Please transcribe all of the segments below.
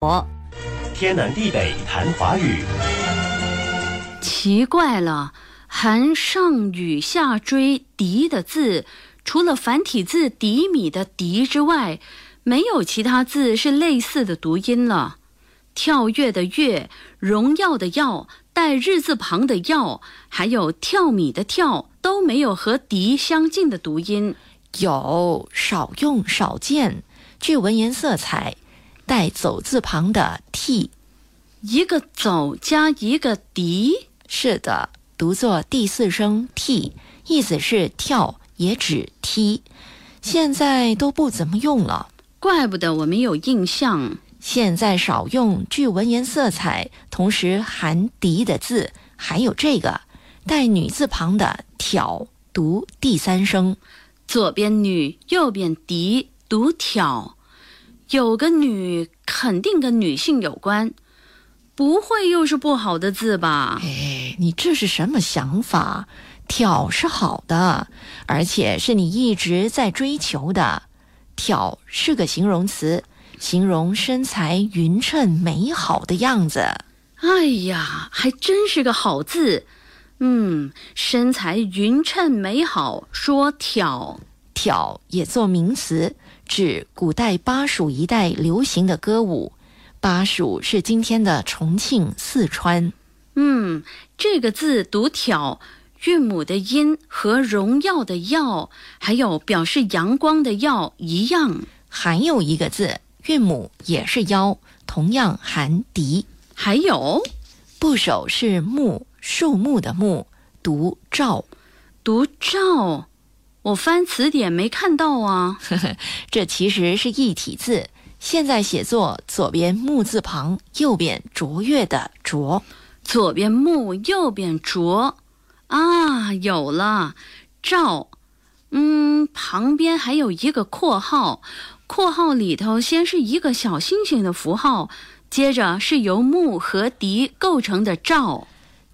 我天南地北谈华语，奇怪了，含上雨下追敌的字，除了繁体字“敌米”的“敌”之外，没有其他字是类似的读音了。跳跃的“跃”，荣耀的“耀”，带日字旁的“耀”，还有跳米的“跳”，都没有和“敌”相近的读音。有少用少见，具文言色彩，带走字旁的“替”，一个“走”加一个“笛”，是的，读作第四声“替”，意思是跳，也指踢。现在都不怎么用了，怪不得我没有印象。现在少用具文言色彩，同时含“笛”的字，还有这个带女字旁的“挑”，读第三声。左边女，右边笛，读挑。有个女，肯定跟女性有关，不会又是不好的字吧？哎，你这是什么想法？挑是好的，而且是你一直在追求的。挑是个形容词，形容身材匀称、美好的样子。哎呀，还真是个好字。嗯，身材匀称美好，说挑挑也做名词，指古代巴蜀一带流行的歌舞。巴蜀是今天的重庆、四川。嗯，这个字读挑，韵母的音和荣耀的耀，还有表示阳光的耀一样。还有一个字，韵母也是腰，同样含笛。还有，部首是木。树木的木读照，读赵，我翻词典没看到啊。这其实是一体字，现在写作左边木字旁，右边卓越的卓。左边木，右边卓，啊，有了，赵。嗯，旁边还有一个括号，括号里头先是一个小星星的符号，接着是由木和笛构成的赵。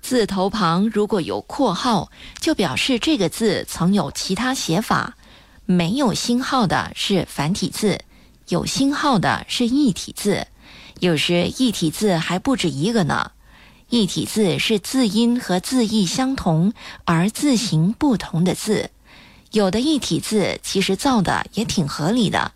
字头旁如果有括号，就表示这个字曾有其他写法。没有星号的是繁体字，有星号的是异体字。有时异体字还不止一个呢。异体字是字音和字义相同而字形不同的字。有的异体字其实造的也挺合理的，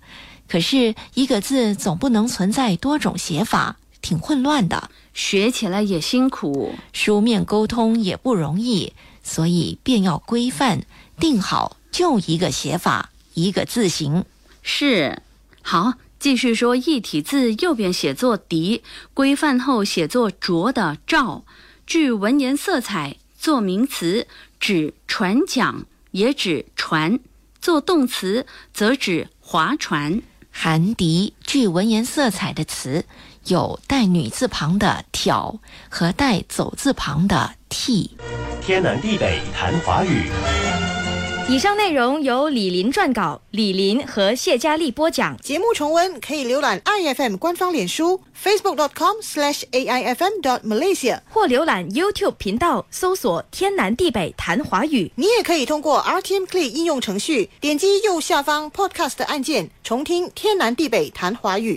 可是一个字总不能存在多种写法。挺混乱的，学起来也辛苦，书面沟通也不容易，所以便要规范定好，就一个写法，一个字形。是，好，继续说一体字右边写作“敌”，规范后写作“拙”的“赵”，据文言色彩，做名词指船桨，也指船；做动词则指划船。含“敌”具文言色彩的词。有带女字旁的“挑”和带走字旁的“替”。天南地北谈华语。以上内容由李林撰稿，李林和谢佳丽播讲。节目重温可以浏览 iFM 官方脸书 facebook.com/aifm.malaysia，或浏览 YouTube 频道搜索“天南地北谈华语”。你也可以通过 RTM Play 应用程序点击右下方 Podcast 按键，重听“天南地北谈华语”。